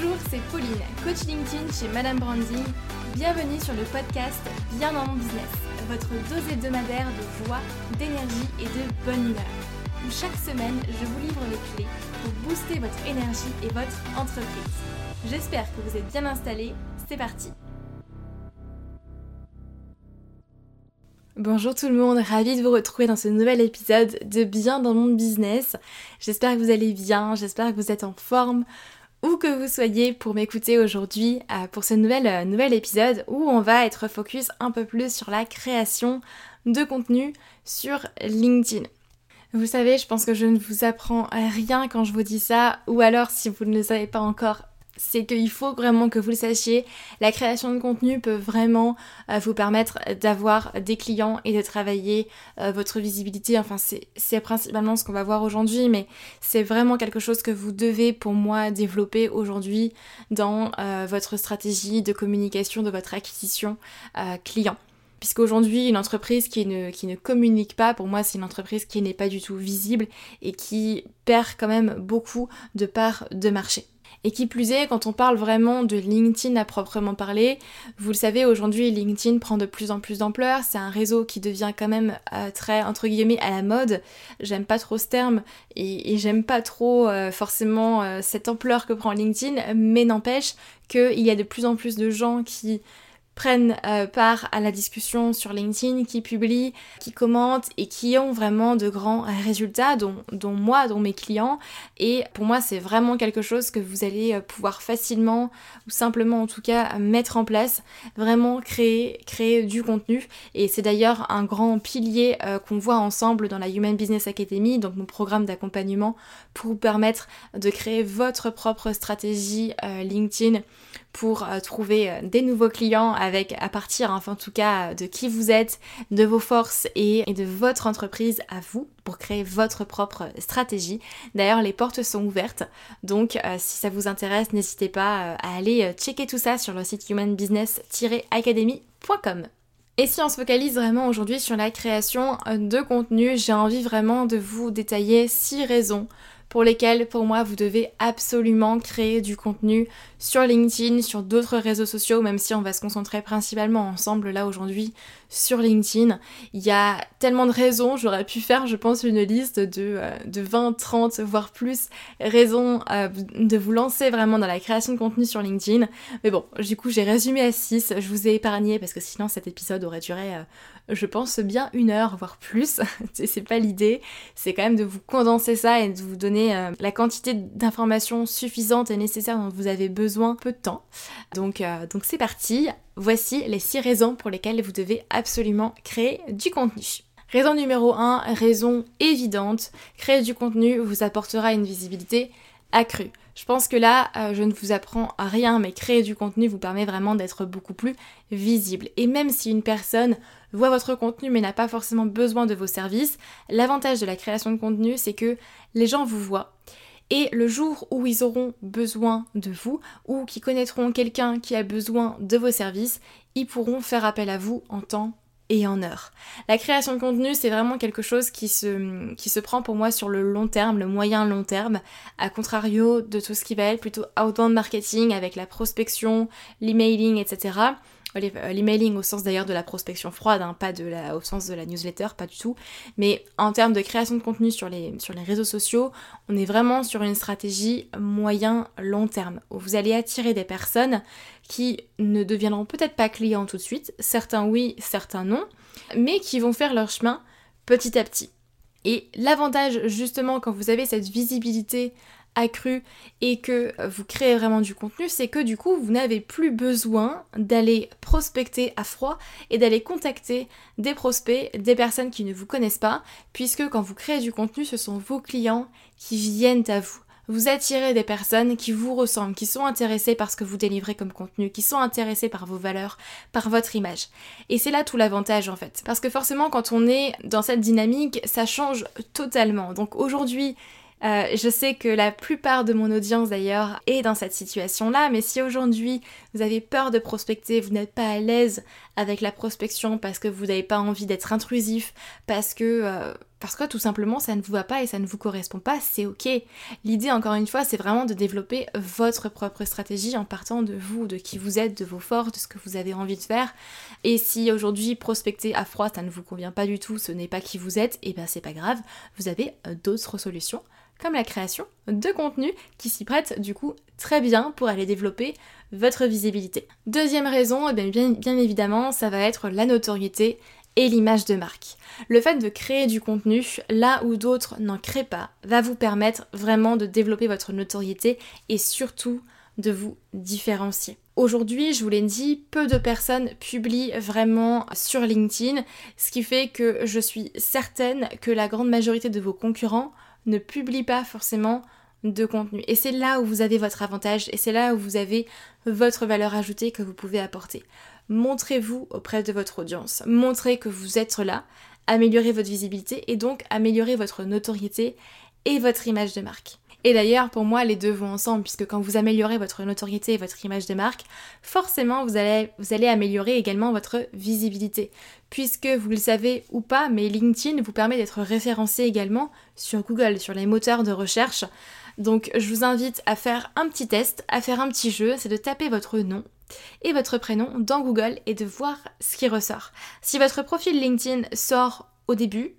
Bonjour, c'est Pauline, coach LinkedIn chez Madame Branding. Bienvenue sur le podcast Bien dans mon business, votre dose hebdomadaire de joie, d'énergie et de bonne humeur. Où chaque semaine, je vous livre les clés pour booster votre énergie et votre entreprise. J'espère que vous êtes bien installés. C'est parti. Bonjour tout le monde, ravi de vous retrouver dans ce nouvel épisode de Bien dans mon business. J'espère que vous allez bien, j'espère que vous êtes en forme où que vous soyez pour m'écouter aujourd'hui euh, pour ce nouvel, euh, nouvel épisode où on va être focus un peu plus sur la création de contenu sur LinkedIn. Vous savez, je pense que je ne vous apprends rien quand je vous dis ça, ou alors si vous ne le savez pas encore, c'est qu'il faut vraiment que vous le sachiez. La création de contenu peut vraiment euh, vous permettre d'avoir des clients et de travailler euh, votre visibilité. Enfin, c'est principalement ce qu'on va voir aujourd'hui, mais c'est vraiment quelque chose que vous devez, pour moi, développer aujourd'hui dans euh, votre stratégie de communication de votre acquisition client. Puisqu'aujourd'hui, une entreprise qui ne, qui ne communique pas, pour moi, c'est une entreprise qui n'est pas du tout visible et qui perd quand même beaucoup de parts de marché. Et qui plus est, quand on parle vraiment de LinkedIn à proprement parler, vous le savez, aujourd'hui LinkedIn prend de plus en plus d'ampleur, c'est un réseau qui devient quand même euh, très, entre guillemets, à la mode. J'aime pas trop ce terme et, j'aime pas trop euh, forcément euh, cette ampleur que prend LinkedIn, mais n'empêche qu'il y a de plus en plus de gens qui prennent euh, part à la discussion sur LinkedIn, qui publient, qui commentent et qui ont vraiment de grands résultats, dont, moi, dont mes clients. Et pour moi, c'est vraiment quelque chose que vous allez euh, pouvoir facilement, ou simplement en tout cas, mettre en place, vraiment créer, créer du contenu. Et c'est d'ailleurs un grand pilier euh, qu'on voit ensemble dans la Human Business Academy, donc mon programme d'accompagnement pour vous permettre de créer votre propre stratégie LinkedIn pour euh, trouver euh, des nouveaux clients avec à partir enfin en tout cas de qui vous êtes, de vos forces et, de votre entreprise à vous pour créer votre propre stratégie. D'ailleurs les portes sont ouvertes donc euh, si ça vous intéresse n'hésitez pas à aller checker tout ça sur le site humanbusiness-academy.com. Et si on se focalise vraiment aujourd'hui sur la création de contenu, j'ai envie vraiment de vous détailler 6 raisons pour lesquels pour moi vous devez absolument créer du contenu sur LinkedIn, sur d'autres réseaux sociaux, même si on va se concentrer principalement ensemble là aujourd'hui sur LinkedIn. Il y a tellement de raisons, j'aurais pu faire je pense une liste de, euh, de 20, 30, voire plus raisons euh, de vous lancer vraiment dans la création de contenu sur LinkedIn. Mais bon, du coup j'ai résumé à 6, je vous ai épargné parce que sinon cet épisode aurait duré euh, je pense bien une heure, voire plus. c'est pas l'idée. C'est quand même de vous condenser ça et de vous donner euh, la quantité d'informations suffisantes et nécessaires dont vous avez besoin peu de temps. Donc euh, donc c'est parti. Voici les 6 raisons pour lesquelles vous devez absolument créer du contenu. Raison numéro 1, raison évidente, créer du contenu vous apportera une visibilité accrue. Je pense que là, euh, je ne vous apprends à rien, mais créer du contenu vous permet vraiment d'être beaucoup plus visible. Et même si une personne voit votre contenu mais n'a pas forcément besoin de vos services, l'avantage de la création de contenu, c'est que les gens vous voient. Et le jour où ils auront besoin de vous ou qui connaîtront quelqu'un qui a besoin de vos services, ils pourront faire appel à vous en temps et en heure. La création de contenu, c'est vraiment quelque chose qui se, qui se prend pour moi sur le long terme, le moyen long terme, à contrario de tout ce qui va être plutôt outbound marketing avec la prospection, l'emailing, etc. Euh, l'emailing au sens d'ailleurs de la prospection froide, hein, pas au sens de la newsletter, pas du tout. Mais en termes de création de contenu sur les, réseaux sociaux, on est vraiment sur une stratégie moyen-long terme, vous allez attirer des personnes qui ne deviendront peut-être pas clients tout de suite, certains oui, certains non, mais qui vont faire leur chemin petit à petit. Et l'avantage justement quand vous avez cette visibilité accrue et que vous créez vraiment du contenu, c'est que du coup vous n'avez plus besoin d'aller prospecter à froid et d'aller contacter des prospects, des personnes qui ne vous connaissent pas, puisque quand vous créez du contenu, ce sont vos clients qui viennent à vous. Vous attirez des personnes qui vous ressemblent, qui sont intéressées par ce que vous délivrez comme contenu, qui sont intéressées par vos valeurs, par votre image. Et c'est là tout l'avantage en fait. Parce que forcément quand on est dans cette dynamique, ça change totalement. Donc aujourd'hui, euh, je sais que la plupart de mon audience d'ailleurs est dans cette situation-là, mais si aujourd'hui vous avez peur de prospecter, vous n'êtes pas à l'aise avec la prospection parce que vous n'avez pas envie d'être intrusif, parce que, euh, parce que tout simplement ça ne vous va pas et ça ne vous correspond pas, c'est ok. L'idée encore une fois c'est vraiment de développer votre propre stratégie en partant de vous, de qui vous êtes, de vos forces, de ce que vous avez envie de faire. Et si aujourd'hui prospecter à froid ça ne vous convient pas du tout, ce n'est pas qui vous êtes, et eh ben c'est pas grave, vous avez euh, d'autres solutions comme la création de contenu qui s'y prête du coup très bien pour aller développer votre visibilité. Deuxième raison, eh bien, bien, évidemment, ça va être la notoriété et l'image de marque. Le fait de créer du contenu là où d'autres n'en créent pas va vous permettre vraiment de développer votre notoriété et surtout de vous différencier. Aujourd'hui, je vous l'ai dit, peu de personnes publient vraiment sur LinkedIn, ce qui fait que je suis certaine que la grande majorité de vos concurrents ne publient pas forcément de contenu. Et c'est là où vous avez votre avantage et c'est là où vous avez votre valeur ajoutée que vous pouvez apporter. Montrez-vous auprès de votre audience, montrez que vous êtes là, améliorez votre visibilité et donc améliorez votre notoriété et votre image de marque. Et d'ailleurs, pour moi, les deux vont ensemble, puisque quand vous améliorez votre notoriété et votre image de marque, forcément, vous allez, vous allez améliorer également votre visibilité. Puisque vous le savez ou pas, mais LinkedIn vous permet d'être référencé également sur Google, sur les moteurs de recherche. Donc je vous invite à faire un petit test, à faire un petit jeu, c'est de taper votre nom et votre prénom dans Google et de voir ce qui ressort. Si votre profil LinkedIn sort au début,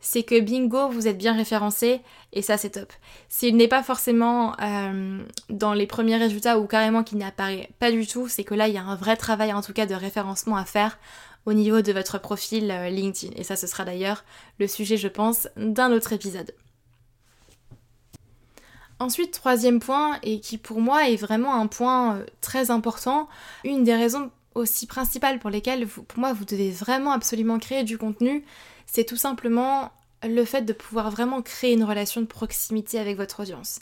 c'est que bingo, vous êtes bien référencé et ça c'est top. S'il n'est pas forcément euh, dans les premiers résultats ou carrément qu'il n'apparaît pas du tout, c'est que là il y a un vrai travail en tout cas de référencement à faire au niveau de votre profil euh, LinkedIn. Et ça ce sera d'ailleurs le sujet je pense d'un autre épisode. Ensuite, troisième point, et qui pour moi est vraiment un point euh, très important, une des raisons aussi principales pour lesquelles pour moi vous devez vraiment absolument créer du contenu, c'est tout simplement le fait de pouvoir vraiment créer une relation de proximité avec votre audience.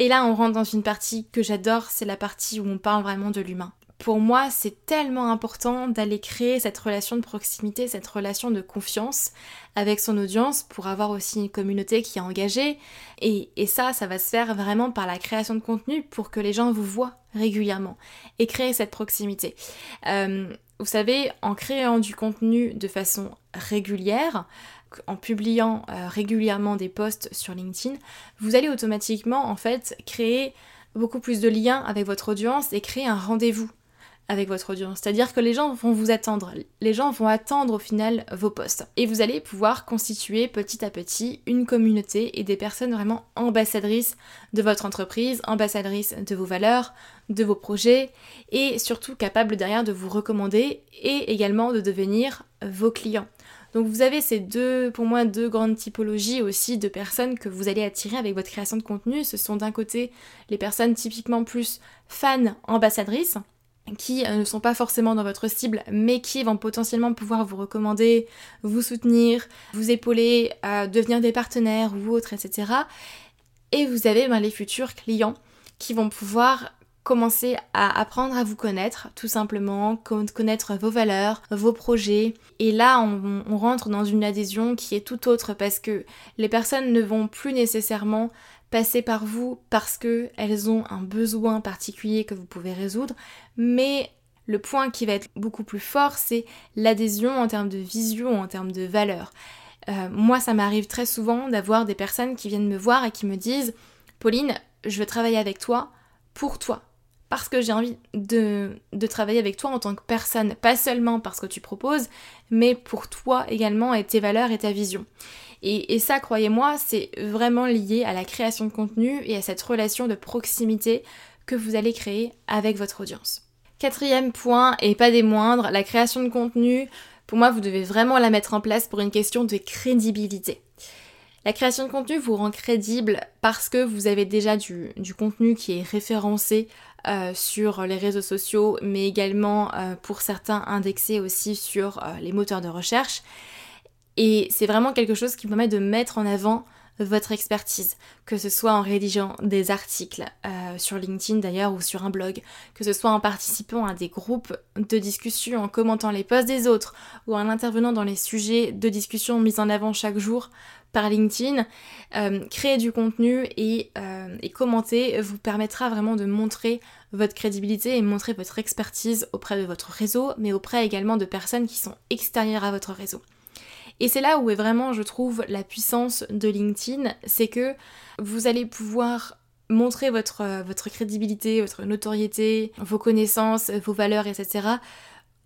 Et là, on rentre dans une partie que j'adore, c'est la partie où on parle vraiment de l'humain pour moi, c'est tellement important d'aller créer cette relation de proximité, cette relation de confiance avec son audience pour avoir aussi une communauté qui est engagée. Et, ça, ça va se faire vraiment par la création de contenu pour que les gens vous voient régulièrement et créer cette proximité. Euh, vous savez, en créant du contenu de façon régulière, en publiant euh, régulièrement des posts sur LinkedIn, vous allez automatiquement en fait créer beaucoup plus de liens avec votre audience et créer un rendez-vous avec votre audience. C'est-à-dire que les gens vont vous attendre. Les gens vont attendre au final vos posts. Et vous allez pouvoir constituer petit à petit une communauté et des personnes vraiment ambassadrices de votre entreprise, ambassadrices de vos valeurs, de vos projets et surtout capables derrière de vous recommander et également de devenir vos clients. Donc vous avez ces deux, pour moi, deux grandes typologies aussi de personnes que vous allez attirer avec votre création de contenu. Ce sont d'un côté les personnes typiquement plus fans ambassadrices, qui euh, ne sont pas forcément dans votre cible, mais qui vont potentiellement pouvoir vous recommander, vous soutenir, vous épauler devenir des partenaires ou autres, etc. Et vous avez ben, les futurs clients qui vont pouvoir commencer à apprendre à vous connaître, tout simplement, connaître vos valeurs, vos projets. Et là, on rentre dans une adhésion qui est tout autre parce que les personnes ne vont plus nécessairement passer par vous parce qu'elles ont un besoin particulier que vous pouvez résoudre, mais le point qui va être beaucoup plus fort, c'est l'adhésion en termes de vision, en termes de valeur. Euh, moi, ça m'arrive très souvent d'avoir des personnes qui viennent me voir et qui me disent Pauline, je veux travailler avec toi pour toi. Parce que j'ai envie de, de, travailler avec toi en tant que personne, pas seulement parce que tu proposes, mais pour toi également et tes valeurs et ta vision. Et, ça, croyez-moi, c'est vraiment lié à la création de contenu et à cette relation de proximité que vous allez créer avec votre audience. Quatrième point, et pas des moindres, la création de contenu, pour moi, vous devez vraiment la mettre en place pour une question de crédibilité. La création de contenu vous rend crédible parce que vous avez déjà du, contenu qui est référencé euh, sur les réseaux sociaux, mais également euh, pour certains indexé aussi sur euh, les moteurs de recherche. Et c'est vraiment quelque chose qui permet de mettre en avant votre expertise, que ce soit en rédigeant des articles euh, sur LinkedIn d'ailleurs ou sur un blog, que ce soit en participant à des groupes de discussion, en commentant les posts des autres ou en intervenant dans les sujets de discussion mis en avant chaque jour par LinkedIn, euh, créer du contenu et, euh, et, commenter vous permettra vraiment de montrer votre crédibilité et montrer votre expertise auprès de votre réseau, mais auprès également de personnes qui sont extérieures à votre réseau. Et c'est là où est vraiment, je trouve, la puissance de LinkedIn, c'est que vous allez pouvoir montrer votre, votre crédibilité, votre notoriété, vos connaissances, vos valeurs, etc.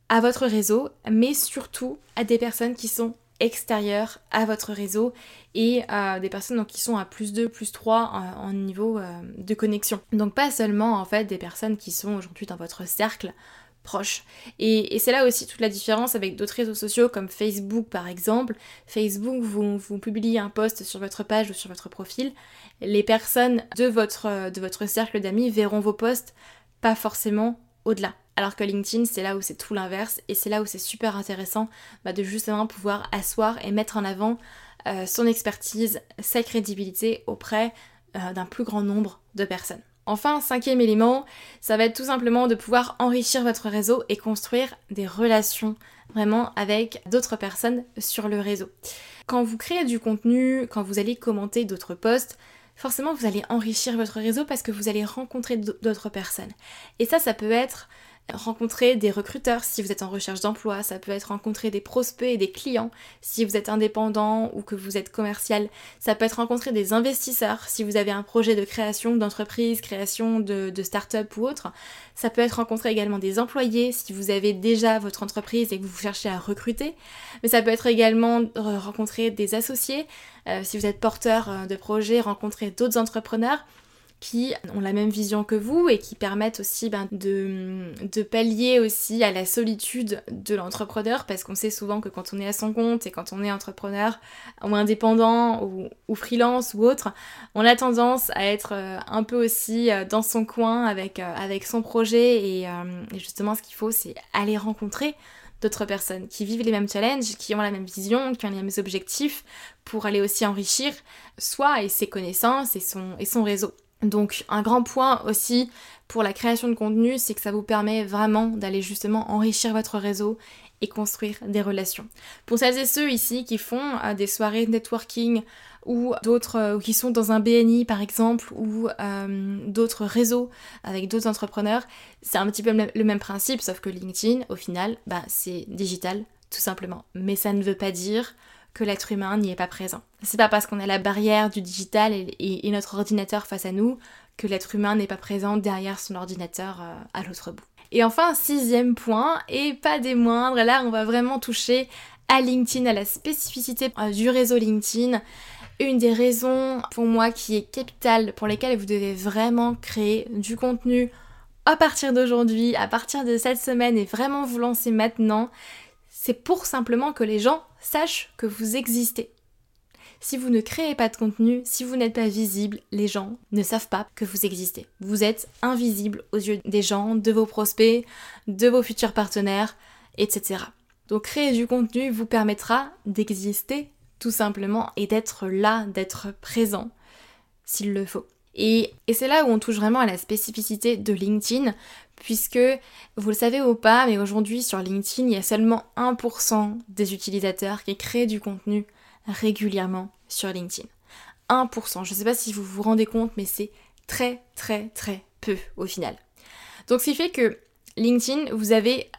à votre réseau, mais surtout à des personnes qui sont extérieures à votre réseau et à des personnes qui sont à plus 2, plus 3 en, niveau euh, de connexion. Donc pas seulement en fait des personnes qui sont aujourd'hui dans votre cercle proche. Et, c'est là aussi toute la différence avec d'autres réseaux sociaux comme Facebook par exemple. Facebook, vous, vous publiez un post sur votre page ou sur votre profil. Les personnes de votre, de votre cercle d'amis verront vos posts, pas forcément au-delà. Alors que LinkedIn, c'est là où c'est tout l'inverse et c'est là où c'est super intéressant bah, de justement pouvoir asseoir et mettre en avant euh, son expertise, sa crédibilité auprès euh, d'un plus grand nombre de personnes. Enfin, cinquième élément, ça va être tout simplement de pouvoir enrichir votre réseau et construire des relations vraiment avec d'autres personnes sur le réseau. Quand vous créez du contenu, quand vous allez commenter d'autres posts, forcément vous allez enrichir votre réseau parce que vous allez rencontrer d'autres personnes. Et ça, ça peut être rencontrer des recruteurs. Si vous êtes en recherche d'emploi, ça peut être rencontrer des prospects et des clients. Si vous êtes indépendant ou que vous êtes commercial, ça peut être rencontrer des investisseurs. Si vous avez un projet de création d'entreprise, création de, start-up ou autre, ça peut être rencontrer également des employés. Si vous avez déjà votre entreprise et que vous cherchez à recruter, mais ça peut être également rencontrer des associés, euh, si vous êtes porteur euh, de projet, rencontrer d'autres entrepreneurs qui ont la même vision que vous et qui permettent aussi ben, de, de, pallier aussi à la solitude de l'entrepreneur parce qu'on sait souvent que quand on est à son compte et quand on est entrepreneur ou indépendant ou, freelance ou autre, on a tendance à être euh, un peu aussi euh, dans son coin avec, euh, avec son projet et, et justement ce qu'il faut c'est aller rencontrer d'autres personnes qui vivent les mêmes challenges, qui ont la même vision, qui ont les mêmes objectifs pour aller aussi enrichir soi et ses connaissances et son, et son réseau. Donc un grand point aussi pour la création de contenu, c'est que ça vous permet vraiment d'aller justement enrichir votre réseau et construire des relations. Pour celles et ceux ici qui font euh, des soirées networking ou d'autres euh, qui sont dans un BNI par exemple ou euh, d'autres réseaux avec d'autres entrepreneurs, c'est un petit peu le même principe sauf que LinkedIn au final, bah, c'est digital tout simplement. Mais ça ne veut pas dire que l'être humain n'y est pas présent. C'est pas parce qu'on a la barrière du digital et, notre ordinateur face à nous que l'être humain n'est pas présent derrière son ordinateur euh, à l'autre bout. Et enfin, sixième point, et pas des moindres, là on va vraiment toucher à LinkedIn, à la spécificité euh, du réseau LinkedIn. Une des raisons pour moi qui est capitale, pour lesquelles vous devez vraiment créer du contenu à partir d'aujourd'hui, à partir de cette semaine et vraiment vous lancer maintenant, c'est pour simplement que les gens sachent que vous existez. Si vous ne créez pas de contenu, si vous n'êtes pas visible, les gens ne savent pas que vous existez. Vous êtes invisible aux yeux des gens, de vos prospects, de vos futurs partenaires, etc. Donc créer du contenu vous permettra d'exister tout simplement et d'être là, d'être présent s'il le faut. Et, c'est là où on touche vraiment à la spécificité de LinkedIn, puisque vous le savez ou pas, mais aujourd'hui sur LinkedIn, il y a seulement 1% des utilisateurs qui créent du contenu régulièrement sur LinkedIn. 1%. Je ne sais pas si vous vous rendez compte, mais c'est très très très peu au final. Donc ce qui fait que LinkedIn, vous avez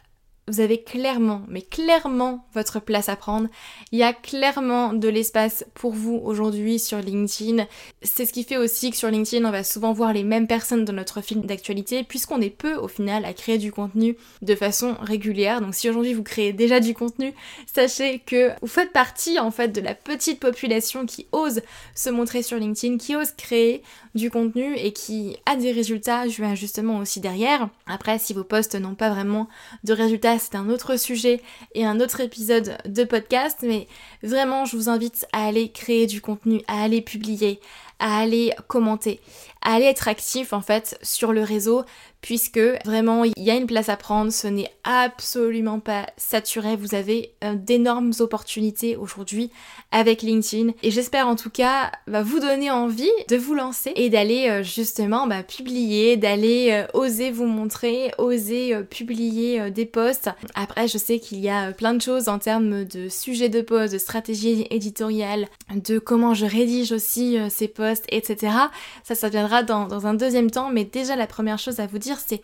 vous avez clairement, mais clairement votre place à prendre. Il y a clairement de l'espace pour vous aujourd'hui sur LinkedIn. C'est ce qui fait aussi que sur LinkedIn, on va souvent voir les mêmes personnes dans notre film d'actualité, puisqu'on est peu au final à créer du contenu de façon régulière. Donc si aujourd'hui vous créez déjà du contenu, sachez que vous faites partie en fait de la petite population qui ose se montrer sur LinkedIn, qui ose créer du contenu et qui a des résultats justement aussi derrière. Après, si vos posts n'ont pas vraiment de résultats, c'est un autre sujet et un autre épisode de podcast, mais vraiment, je vous invite à aller créer du contenu, à aller publier, à aller commenter, à aller être actif en fait sur le réseau, puisque vraiment il y a une place à prendre, ce n'est absolument pas saturé, vous avez euh, d'énormes opportunités aujourd'hui avec LinkedIn et j'espère en tout cas bah, vous donner envie de vous lancer et d'aller euh, justement bah, publier, d'aller euh, oser vous montrer, oser publier des posts. Après je sais qu'il y a plein de choses en termes de sujets de posts, de stratégie éditoriale, de comment je rédige aussi ces posts, etc. Ça, ça viendra dans un deuxième temps, mais déjà la première chose à vous dire c'est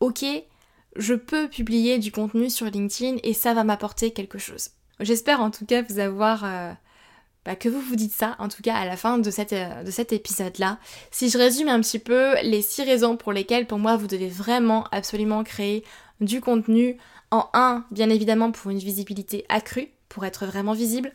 ok, je peux publier du contenu sur LinkedIn et ça va m'apporter quelque chose. J'espère en tout cas vous avoir... Euh, bah, que vous vous dites ça, en tout cas à la fin de, euh, de cet épisode-là. Si je résume un petit peu les six raisons pour lesquelles pour moi vous devez vraiment absolument créer du contenu. En un, bien évidemment pour une visibilité accrue, pour être vraiment visible.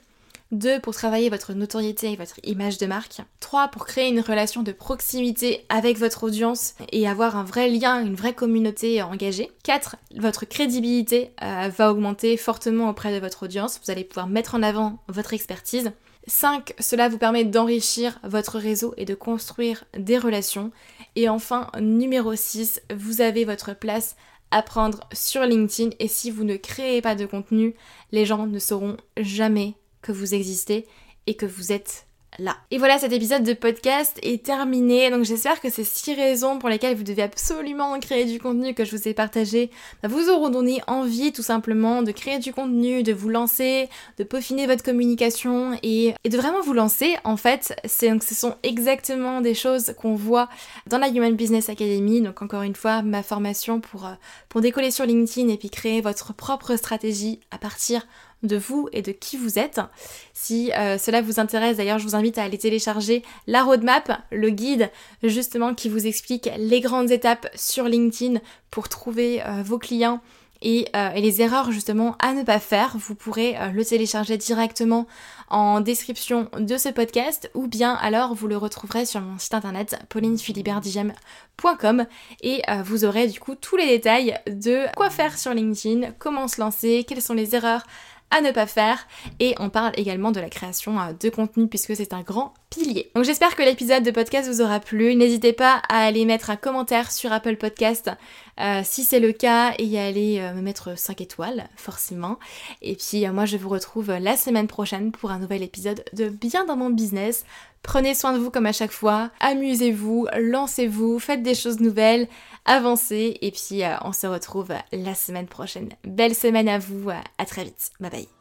2 pour travailler votre notoriété et votre image de marque. 3 pour créer une relation de proximité avec votre audience et avoir un vrai lien, une vraie communauté engagée. 4 votre crédibilité euh, va augmenter fortement auprès de votre audience. Vous allez pouvoir mettre en avant votre expertise. 5. Cela vous permet d'enrichir votre réseau et de construire des relations. Et enfin, numéro 6, vous avez votre place à prendre sur LinkedIn et si vous ne créez pas de contenu, les gens ne sauront jamais que vous existez et que vous êtes là. Et voilà, cet épisode de podcast est terminé. Donc j'espère que ces six raisons pour lesquelles vous devez absolument créer du contenu que je vous ai partagé bah, vous auront donné envie tout simplement de créer du contenu, de vous lancer, de peaufiner votre communication et, de vraiment vous lancer. En fait, donc, ce sont exactement des choses qu'on voit dans la Human Business Academy. Donc encore une fois, ma formation pour, euh, pour décoller sur LinkedIn et puis créer votre propre stratégie à partir de vous et de qui vous êtes. Si euh, cela vous intéresse, d'ailleurs, je vous invite à aller télécharger la roadmap, le guide justement qui vous explique les grandes étapes sur LinkedIn pour trouver euh, vos clients euh, et, les erreurs justement à ne pas faire. Vous pourrez le télécharger directement en description de ce podcast ou bien alors vous le retrouverez sur mon site internet paulinefiliberdigem.com et vous aurez du coup tous les détails de quoi faire sur LinkedIn, comment se lancer, quelles sont les erreurs à ne pas faire et on parle également de la création euh, de contenu puisque c'est un grand pilier. Donc j'espère que l'épisode de podcast vous aura plu. N'hésitez pas à aller mettre un commentaire sur Apple Podcast euh, si c'est le cas à aller euh, me mettre 5 étoiles forcément. Et puis moi je vous retrouve la semaine prochaine pour un nouvel épisode de Bien dans mon business. Prenez soin de vous comme à chaque fois, amusez-vous, lancez-vous, faites des choses nouvelles, avancez et puis on se retrouve la semaine prochaine. Belle semaine à vous, à très vite. Bye bye.